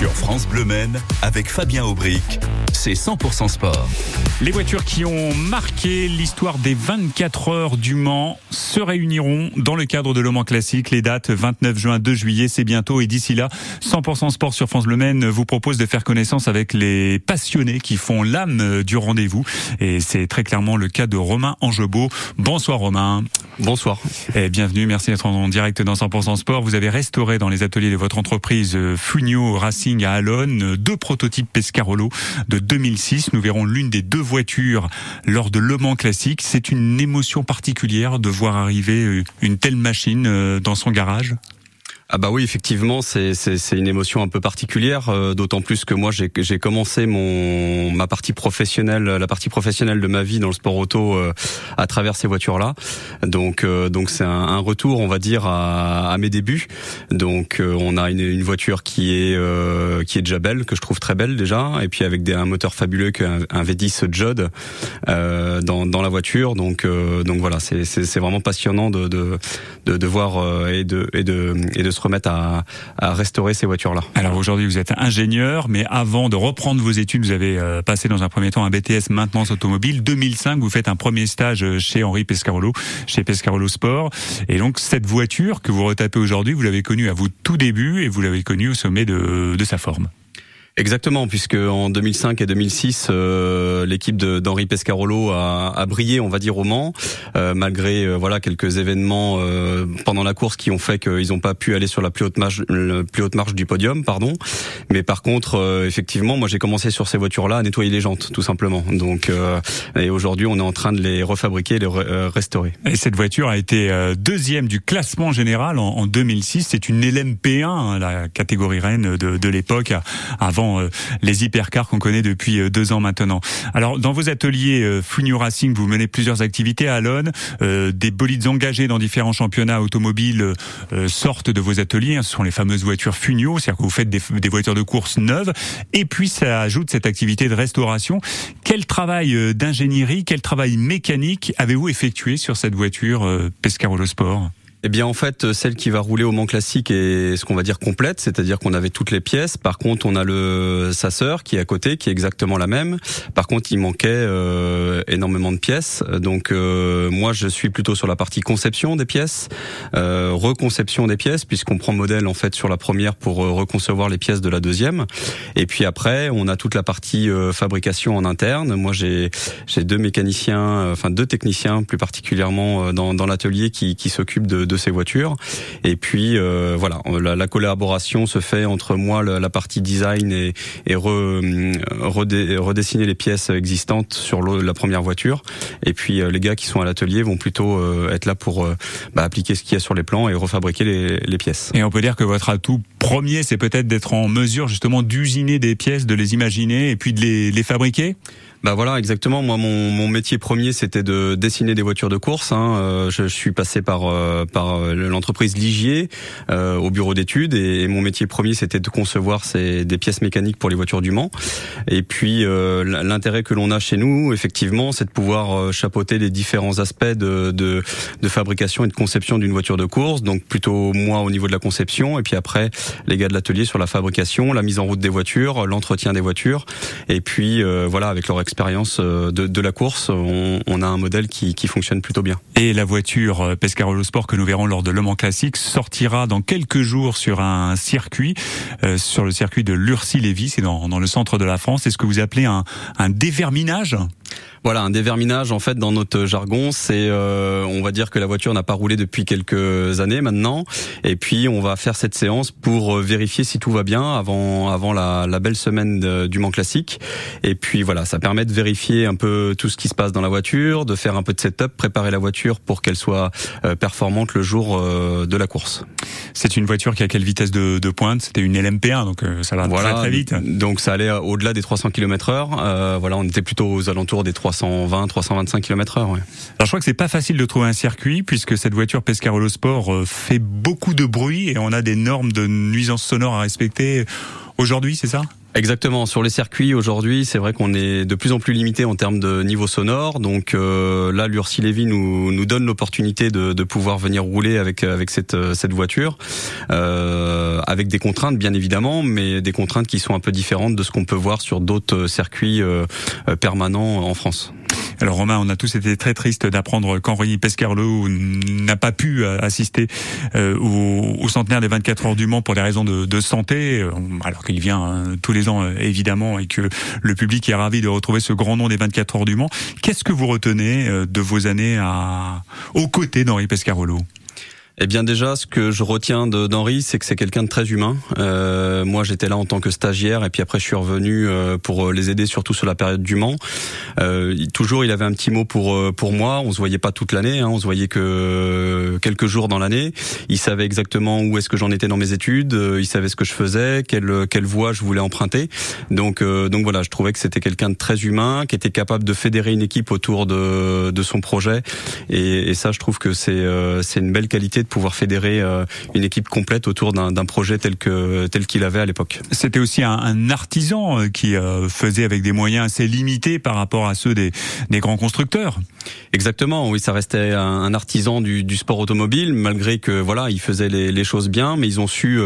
Sur France Bleu Men, avec Fabien Aubric, c'est 100% sport. Les voitures qui ont marqué l'histoire des 24 heures du Mans se réuniront dans le cadre de Le Mans Classique. Les dates 29 juin, 2 juillet, c'est bientôt. Et d'ici là, 100% sport sur France Bleu Men vous propose de faire connaissance avec les passionnés qui font l'âme du rendez-vous. Et c'est très clairement le cas de Romain Angebeau. Bonsoir Romain. Bonsoir. Et bienvenue, merci d'être en direct dans 100% Sport. Vous avez restauré dans les ateliers de votre entreprise euh, Funio Racing à Alonne euh, deux prototypes Pescarolo de 2006. Nous verrons l'une des deux voitures lors de Le Mans Classique. C'est une émotion particulière de voir arriver euh, une telle machine dans son garage? Ah bah oui, effectivement, c'est une émotion un peu particulière, euh, d'autant plus que moi j'ai commencé mon ma partie professionnelle, la partie professionnelle de ma vie dans le sport auto euh, à travers ces voitures-là. Donc euh, donc c'est un, un, retour, on va dire, à, à mes débuts. Donc on a une, une, voiture qui est qui est déjà belle, que je trouve très belle déjà, et puis avec des, un moteur fabuleux qu'un un V10 Judd dans dans la voiture. Donc donc voilà, c'est c'est vraiment passionnant de de de, de voir et de et de et de se remettre à, à restaurer ces voitures-là. Alors aujourd'hui, vous êtes ingénieur, mais avant de reprendre vos études, vous avez euh, passé dans un premier temps un BTS maintenance automobile. 2005, vous faites un premier stage euh, chez Henri Pescarolo, chez Pescarolo Sport. Et donc cette voiture que vous retapez aujourd'hui, vous l'avez connue à vous tout début et vous l'avez connue au sommet de, de sa forme. Exactement, puisque en 2005 et 2006, euh, l'équipe d'Henri Pescarolo a, a, brillé, on va dire, au Mans, euh, malgré euh, voilà quelques événements euh, pendant la course qui ont fait qu'ils n'ont pas pu aller sur la plus haute marche, le plus haute marche du podium, pardon. Mais par contre, euh, effectivement, moi j'ai commencé sur ces voitures-là à nettoyer les jantes, tout simplement. Donc, et aujourd'hui, on est en train de les refabriquer, les restaurer. Et cette voiture a été deuxième du classement général en, en 2006. C'est une LMP1, hein, la catégorie reine de, de l'époque, avant euh, les hypercars qu'on connaît depuis euh, deux ans maintenant. Alors, dans vos ateliers euh, Funio Racing, vous menez plusieurs activités à Alonne. des bolides engagés dans différents championnats automobiles sortent de vos ateliers. Ce sont les fameuses voitures Funio, c'est-à-dire que vous faites des, voitures de course neuves. Et puis, ça ajoute cette activité de restauration. Quel travail d'ingénierie, quel travail mécanique avez-vous effectué sur cette voiture Pescarolo Sport? Eh bien, en fait, celle qui va rouler au Mans classique est ce qu'on va dire complète, c'est-à-dire qu'on avait toutes les pièces. Par contre, on a le sa sœur qui est à côté, qui est exactement la même. Par contre, il manquait euh, énormément de pièces. Donc, euh, moi, je suis plutôt sur la partie conception des pièces, euh, reconception des pièces, puisqu'on prend modèle en fait sur la première pour euh, reconcevoir les pièces de la deuxième. Et puis après, on a toute la partie euh, fabrication en interne. Moi, j'ai j'ai deux mécaniciens, enfin deux techniciens plus particulièrement dans, dans l'atelier qui, qui s'occupent de de ces voitures. Et puis euh, voilà, la, collaboration se fait entre moi, la, partie design et, et redessiner les pièces existantes sur la première voiture. Et puis euh, les gars qui sont à l'atelier vont plutôt euh, être là pour bah, appliquer ce qu'il y a sur les plans et refabriquer les, les pièces. Et on peut dire que votre atout premier, c'est peut-être d'être en mesure justement d'usiner des pièces, de les imaginer et puis de les, les fabriquer? Bah voilà, exactement. Moi, mon, mon métier premier, c'était de dessiner des voitures de course. Hein. Euh, je, je, suis passé par euh, par euh, l'entreprise Ligier euh, au bureau d'études et, mon métier premier, c'était de concevoir ces, des pièces mécaniques pour les voitures du Mans. Et puis euh, l'intérêt que l'on a chez nous, effectivement, c'est de pouvoir chapeauter les différents aspects de, de, de fabrication et de conception d'une voiture de course. Donc plutôt moi au niveau de la conception, et puis après les gars de l'atelier sur la fabrication, la mise en route des voitures, l'entretien des voitures, et puis voilà avec leur euh, de, la course, on, a un modèle qui, qui, fonctionne plutôt bien. Et la voiture euh, Pescarolo Sport que nous verrons lors de Le Mans Classique sortira dans quelques jours sur un circuit, euh, sur le circuit de Lurcy-Lévis, c'est dans, dans, le centre de la France. Est-ce que vous appelez un, un déverminage? Voilà, un déverminage en fait dans notre jargon, c'est euh, on va dire que la voiture n'a pas roulé depuis quelques années maintenant, et puis on va faire cette séance pour euh, vérifier si tout va bien avant avant la, la belle semaine du Mans classique. Et puis voilà, ça permet de vérifier un peu tout ce qui se passe dans la voiture, de faire un peu de setup, préparer la voiture pour qu'elle soit euh, performante le jour euh, de la course. C'est une voiture qui a quelle vitesse de, de pointe? C'était une LMP1, donc ça va très très vite. Donc ça allait au-delà des 300 km/h. voilà, on était plutôt aux alentours des 3 320, 325 km/h. Ouais. Alors je crois que c'est pas facile de trouver un circuit puisque cette voiture Pescarolo Sport euh, fait beaucoup de bruit et on a des normes de nuisance sonore à respecter aujourd'hui, c'est ça? Exactement. Sur les circuits aujourd'hui, c'est vrai qu'on est de plus en plus limité en termes de niveau sonore. Donc euh, là, l'Ursi Lévy nous, nous donne l'opportunité de, de, pouvoir venir rouler avec avec cette cette voiture, euh, avec des contraintes bien évidemment, mais des contraintes qui sont un peu différentes de ce qu'on peut voir sur d'autres circuits euh, permanents en France. Alors Romain, on a tous été très tristes d'apprendre qu'Henri Pescarolo n'a pas pu euh, assister euh, au, centenaire des 24 heures du Mans pour des raisons de, santé, euh, alors qu'il vient hein, tous les ans évidemment et que le public est ravi de retrouver ce grand nom des 24 heures du Mans. Qu'est-ce que vous retenez de vos années aux côtés d'Henri Pescarolo eh bien déjà, ce que je retiens d'Henri, c'est que c'est quelqu'un de très humain. Euh, moi, j'étais là en tant que stagiaire, et puis après, je suis revenu euh, pour les aider, surtout sur la période du Mans. Euh, toujours, il avait un petit mot pour euh, pour moi. On se voyait pas toute l'année, hein, on se voyait que quelques jours dans l'année. Il savait exactement où est-ce que j'en étais dans mes études. Il savait ce que je faisais, quelle quelle voie je voulais emprunter. Donc donc voilà, je trouvais que c'était quelqu'un de très humain, qui était capable de fédérer une équipe autour de de son projet. Et, et ça, je trouve que c'est c'est une belle qualité pouvoir fédérer euh, une équipe complète autour d'un projet tel que tel qu'il avait à l'époque. C'était aussi un, artisan euh, qui euh, faisait avec des moyens assez limités par rapport à ceux des, des grands constructeurs. Exactement, oui, ça restait un, artisan du, du, sport automobile, malgré que voilà, il faisait les, les choses bien, mais ils ont su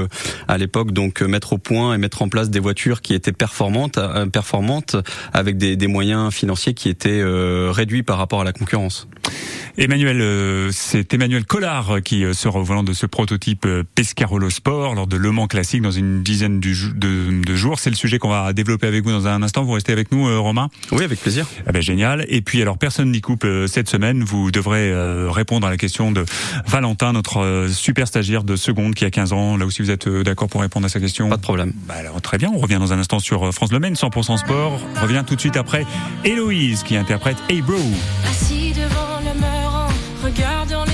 à l'époque donc mettre au point et mettre en place des voitures qui étaient performantes, performantes avec des, des moyens financiers qui étaient réduits par rapport à la concurrence. Emmanuel, c'est Emmanuel Collard qui sera au volant de ce prototype euh, Pescarolo Sport lors de Le Mans Classique dans une dizaine de, jours. C'est le sujet qu'on va développer avec vous dans un instant. Vous restez avec nous, Romain? Oui, avec plaisir. Ah ben, génial. Et puis alors, personne n'y coupe cette semaine. Vous devrez répondre à la question de Valentin, notre super stagiaire de seconde qui a 15 ans. Là aussi, vous êtes d'accord pour répondre à sa question? Pas de problème. Bah, alors, très bien. On revient dans un instant sur France Le Maine, 100% sport. On revient tout de suite après Héloïse qui interprète Hey Bro. Assis devant le regardant les vagues et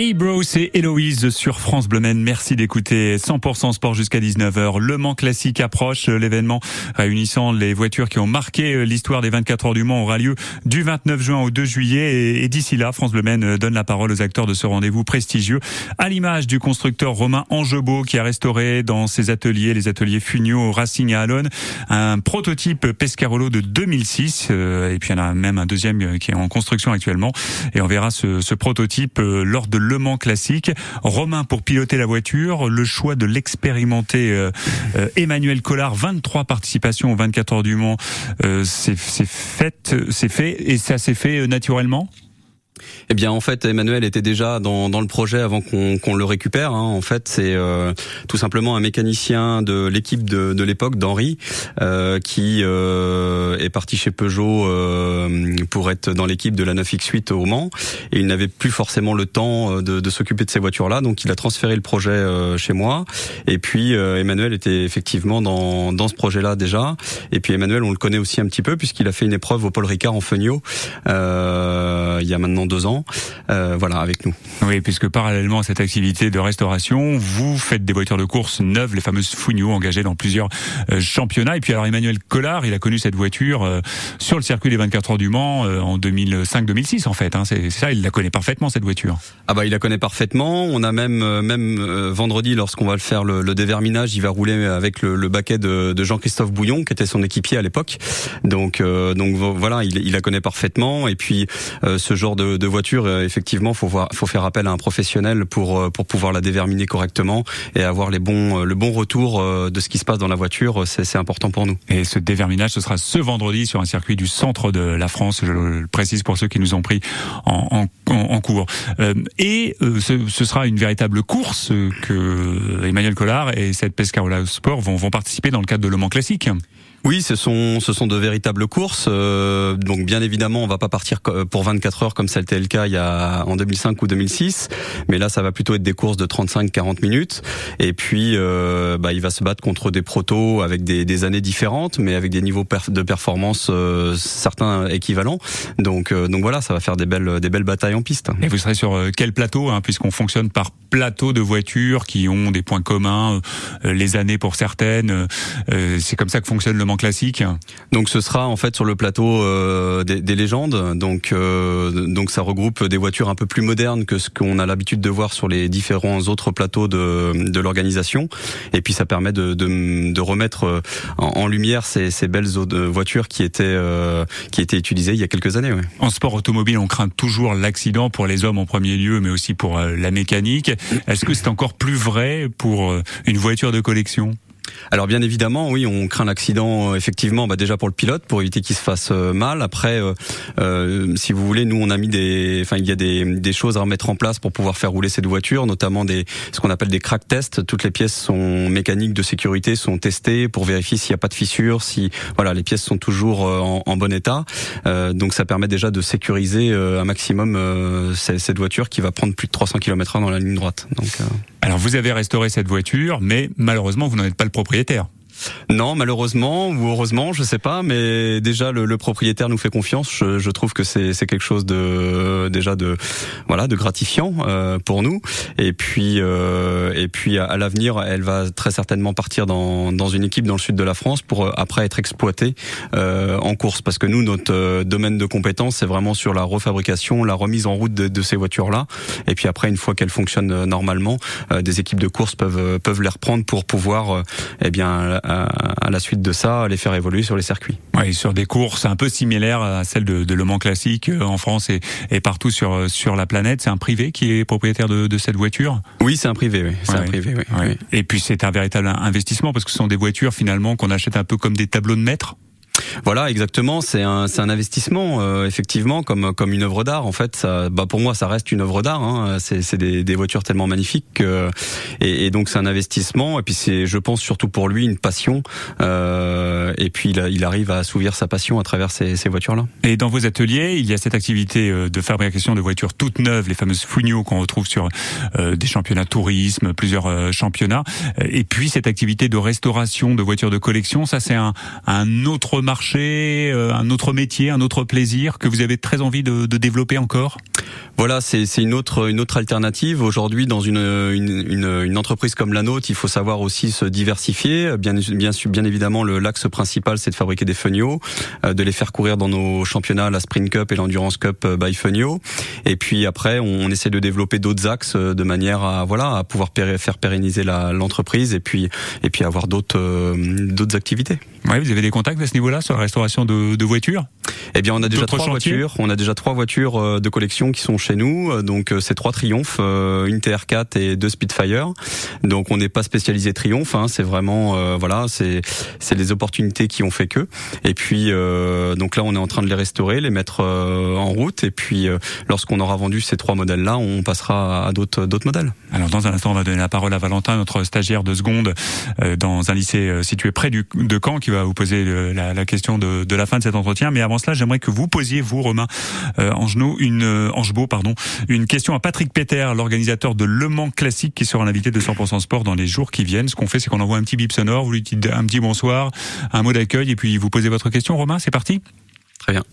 Hey bro, c'est Héloïse sur France Bleu. Merci d'écouter 100% sport jusqu'à 19h. Le Mans classique approche. L'événement réunissant les voitures qui ont marqué l'histoire des 24 heures du Mans aura lieu du 29 juin au 2 juillet. Et, d'ici là, France Bleu Maine donne la parole aux acteurs de ce rendez-vous prestigieux. À l'image du constructeur Romain Angebeau qui a restauré dans ses ateliers, les ateliers Funio Racing à Alonne, un prototype Pescarolo de 2006. Euh, et puis il y en a même un deuxième qui est en construction actuellement. Et on verra ce, ce prototype euh, lors de Le Mans Classique. Romain, pour piloter la voiture, le choix de l'expérimenté euh, euh, Emmanuel Collard, 23 participations aux 24 heures du Mans, euh, c'est fait, c'est fait et ça s'est fait naturellement? Eh bien, en fait, Emmanuel était déjà dans, dans le projet avant qu'on qu'on le récupère. hein. En fait, c'est euh, tout simplement un mécanicien de l'équipe de, de l'époque, d'Henri, euh, qui euh, est parti chez Peugeot euh, pour être dans l'équipe de la 9X8 au Mans. Et il n'avait plus forcément le temps euh, de, de s'occuper de ces voitures-là, donc il a transféré le projet euh, chez moi. Et puis, Emmanuel était effectivement dans, dans ce projet-là déjà. Et puis, Emmanuel, on le connaît aussi un petit peu puisqu'il a fait une épreuve au Paul Ricard en Feugnot il y a maintenant deux ans. Euh, voilà, avec nous. Oui, puisque parallèlement à cette activité de restauration, vous faites des voitures de course neuves, les fameuses Fugno, engagées dans plusieurs euh, championnats. Et puis alors Emmanuel Collard, il a connu cette voiture euh, sur le circuit des 24 heures du Mans euh, en 2005-2006 en fait. Hein. C'est ça, il la connaît parfaitement cette voiture. Ah bah il la connaît parfaitement. On a même euh, même euh, vendredi lorsqu'on va le faire le, le déverminage, il va rouler avec le, le baquet de, de Jean-Christophe Bouillon qui était son équipier à l'époque. Donc euh, donc vo- voilà, il, il la connaît parfaitement. Et puis euh, ce genre de, de voiture, euh, effectivement, faut voir, faut faire appel à un professionnel pour euh, pour pouvoir la déverminer correctement et avoir les bons euh, le bon retour de ce qui se passe dans la voiture. C'est important pour nous. Et ce déverminage, ce sera ce vendredi sur un circuit du centre de la France, je le précise pour ceux qui nous ont pris en, en, cours. Et ce, sera une véritable course que Emmanuel Collard et cette Pescarola Sport vont, vont participer dans le cadre de Le Mans Classique. Oui, ce sont ce sont de véritables courses. euh, donc bien évidemment, on va pas partir pour 24 heures comme ça était le cas il y a en 2005 ou 2006, mais là ça va plutôt être des courses de 35-40 minutes. Et puis euh, bah, il va se battre contre des protos avec des, des années différentes, mais avec des niveaux de performance euh, certains équivalents. Donc euh, donc voilà, ça va faire des belles des belles batailles en piste. Et vous serez sur euh, quel plateau, hein, puisqu'on fonctionne par plateau de voitures qui ont des points communs, euh, les années pour certaines. c'est comme ça que fonctionne le Classique. Donc ce sera en fait sur le plateau euh, des, des légendes. Donc euh, donc ça regroupe des voitures un peu plus modernes que ce qu'on a l'habitude de voir sur les différents autres plateaux de, de l'organisation. Et puis ça permet de, de, de remettre euh, en, en lumière ces, ces belles voitures qui étaient euh, qui étaient utilisées il y a quelques années. Ouais. En sport automobile, on craint toujours l'accident pour les hommes en premier lieu, mais aussi pour la mécanique. Est-ce que c'est encore plus vrai pour une voiture de collection? Alors bien évidemment, oui, on craint l'accident euh, effectivement, bah déjà pour le pilote, pour éviter qu'il se fasse euh, mal. Après, euh, euh, si vous voulez, nous on a mis des, enfin il y a des, des choses à remettre en place pour pouvoir faire rouler cette voiture, notamment des ce qu'on appelle des crack tests. Toutes les pièces sont mécaniques de sécurité sont testées pour vérifier s'il n'y a pas de fissures, si voilà les pièces sont toujours en, bon état. Donc ça permet déjà de sécuriser un maximum cette voiture qui va prendre plus de 300 km/h dans la ligne droite. Donc Alors vous avez restauré cette voiture, mais malheureusement vous n'en êtes pas le propriétaire. Non, malheureusement ou heureusement, je sais pas, mais déjà le, le propriétaire nous fait confiance. Je, je trouve que c'est quelque chose de déjà de voilà de gratifiant euh, pour nous. Et puis euh, et puis à, à l'avenir, elle va très certainement partir dans dans une équipe dans le sud de la France pour euh, après être exploitée euh, en course, parce que nous notre euh, domaine de compétence c'est vraiment sur la refabrication, la remise en route de, de ces voitures là. Et puis après, une fois qu'elles fonctionnent euh, normalement, des équipes de course peuvent peuvent les reprendre pour pouvoir eh bien à, à la suite de ça les faire évoluer sur les circuits. Oui, sur des courses un peu similaires à celles de, de Le Mans Classique euh, en France et, et partout sur euh, sur la planète. C'est un privé qui est propriétaire de, de cette voiture? Oui, c'est un privé, oui. C'est Ouais, un privé, oui. Ouais. oui. Et puis c'est un véritable investissement parce que ce sont des voitures finalement qu'on achète un peu comme des tableaux de maître. Voilà, exactement. C'est un, un investissement, euh, effectivement, comme comme une œuvre d'art. En fait, ça, bah pour moi, ça reste une œuvre d'art. Hein. C'est, des, des voitures tellement magnifiques, que- et, et donc c'est un investissement. Et puis c'est, je pense surtout pour lui, une passion. Euh, et puis il, il arrive à assouvir sa passion à travers ces, ces voitures-là. Et dans vos ateliers, il y a cette activité euh, de fabrication de voitures toutes neuves, les fameuses Fugno qu'on retrouve sur euh, des championnats tourisme, plusieurs euh, championnats. Et puis cette activité de restauration de voitures de collection, ça c'est un, un autre marché, euh, un autre métier, un autre plaisir que vous avez très envie de, de développer encore? Voilà, c'est une autre une autre alternative aujourd'hui dans une, une une une entreprise comme la nôtre. Il faut savoir aussi se diversifier. Bien bien bien évidemment, le l'axe principal c'est de fabriquer des funios, euh, de les faire courir dans nos championnats, la Sprint Cup et l'Endurance Cup euh, by Funio. Et puis après, on, on essaie de développer d'autres axes de manière à voilà à pouvoir pér- faire pérenniser l'entreprise et puis et puis avoir d'autres euh, d'autres activités. Ouais, vous avez des contacts à ce niveau-là sur restauration de, de voitures. Eh bien, on a déjà trois chantiers voitures. On a déjà trois voitures euh, de collection qui sont chez nous. Euh, Donc, euh, c'est trois Triumph, une TR4 et deux Spitfire. Donc, on n'est pas spécialisé Triumph. Hein, c'est vraiment, euh, voilà, c'est c'est les opportunités qui ont fait que. Et puis, euh, donc là, on est en train de les restaurer, les mettre euh, en route. Et puis, lorsqu'on aura vendu ces trois modèles-là, on passera à d'autres d'autres modèles. Alors dans un instant, on va donner la parole à Valentin, notre stagiaire de seconde dans un lycée situé près du, de Caen, qui va vous poser la, la question de, la fin de cet entretien. Mais avant cela, j'aimerais que vous posiez, vous, Romain euh, une euh, Angebault, pardon, une question à Patrick Péter, l'organisateur de Le Mans Classique, qui sera l'invité de 100% Sport dans les jours qui viennent. Ce qu'on fait, c'est qu'on envoie un petit bip sonore, vous lui dites un petit bonsoir, un mot d'accueil, et puis vous posez votre question. Romain, c'est parti? Très bien.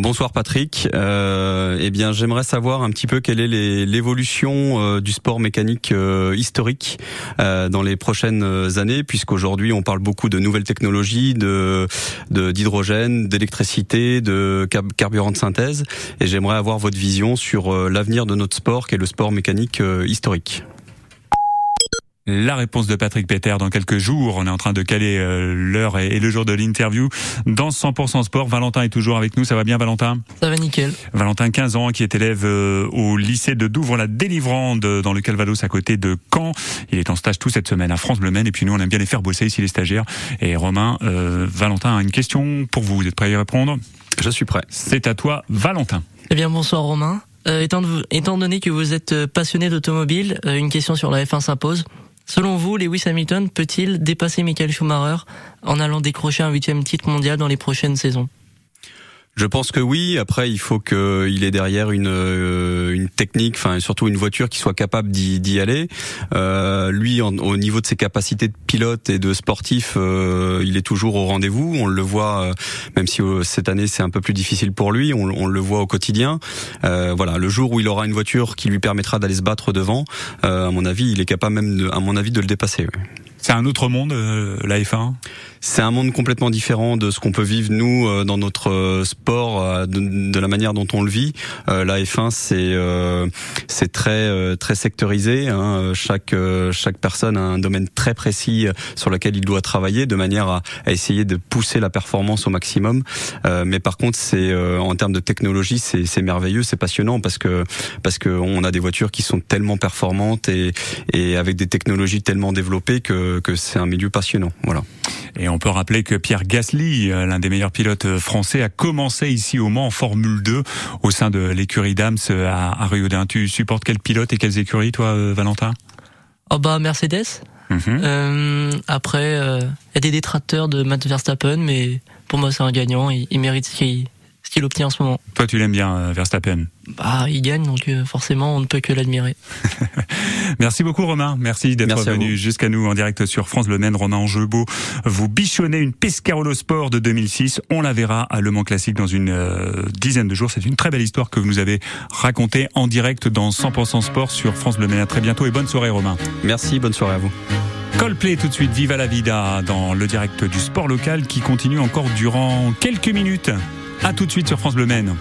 Bonsoir Patrick. Euh, eh bien, j'aimerais savoir un petit peu quelle est l'évolution euh, du sport mécanique euh, historique euh, dans les prochaines années, puisqu'aujourd'hui on parle beaucoup de nouvelles technologies, de d'hydrogène, d'électricité, de car- carburant de synthèse, et j'aimerais avoir votre vision sur l'avenir de notre sport, qui est le sport mécanique historique. La réponse de Patrick Péter dans quelques jours. On est en train de caler euh, l'heure et, le jour de l'interview dans 100% Sport. Valentin est toujours avec nous. Ça va bien, Valentin? Ça va nickel. Valentin, 15 ans, qui est élève euh, au lycée de Douvres-la-Délivrande, dans le Calvados, à côté de Caen. Il est en stage toute cette semaine à France Bleu Maine. Et puis nous, on aime bien les faire bosser ici, les stagiaires. Et Romain, euh, Valentin a une question pour vous. Vous êtes prêt à y répondre? Je suis prêt. C'est à toi, Valentin. Eh bien, bonsoir Romain. Euh, étant, donné que vous êtes passionné d'automobile, euh, une question sur la F1 s'impose. Selon vous, Lewis Hamilton peut-il dépasser Michael Schumacher en allant décrocher un huitième titre mondial dans les prochaines saisons? Je pense que oui. Après, il faut qu'il ait derrière une euh, une technique, enfin surtout une voiture qui soit capable d'y aller. Euh, lui, au niveau de ses capacités de pilote et de sportif, euh, il est toujours au rendez-vous. On le voit, même si cette année c'est un peu plus difficile pour lui, on, le voit au quotidien. Voilà, le jour où il aura une voiture qui lui permettra d'aller se battre devant, à mon avis, il est capable même, de, à mon avis, de le dépasser. C'est un autre monde, euh, la F1 C'est un monde complètement différent de ce qu'on peut vivre nous euh, dans notre euh, sport, euh, de, la manière dont on le vit. Euh, La F1, c'est c'est très très sectorisé. Hein. Chaque chaque personne a un domaine très précis sur lequel il doit travailler, de manière à, essayer de pousser la performance au maximum. Mais par contre, c'est en termes de technologie, c'est merveilleux, c'est passionnant parce que parce que on a des voitures qui sont tellement performantes et et avec des technologies tellement développées que que c'est un milieu passionnant. Voilà. Et on peut rappeler que Pierre Gasly, euh, l'un des meilleurs pilotes euh, français, a commencé ici au Mans en Formule 2 au sein de l'écurie Dams euh, à, à Riodin. Tu supportes quel pilote et quelles écuries, toi, euh, Valentin? Oh bah Mercedes. Mhm. Euh, après, il y a des détracteurs de Matt Verstappen, mais pour moi c'est un gagnant. Il, il mérite ce qu'il ce qu'il obtient en ce moment. Toi, tu l'aimes bien, euh, Verstappen. Bah, il gagne, donc euh, forcément on ne peut que l'admirer. Merci beaucoup, Romain. Merci d'être venu jusqu'à nous en direct sur France Le Maine. Romain Angebeau, vous bichonnez une Pescarolo Sport de 2006. On la verra à Le Mans Classique dans une euh, dizaine de jours. C'est une très belle histoire que vous nous avez racontée en direct dans 100% Sport sur France Le Maine. À très bientôt et bonne soirée, Romain. Merci, bonne soirée à vous. Coldplay tout de suite, Viva la Vida dans le direct du sport local qui continue encore durant quelques minutes. A tout de suite sur France Bleu Maine.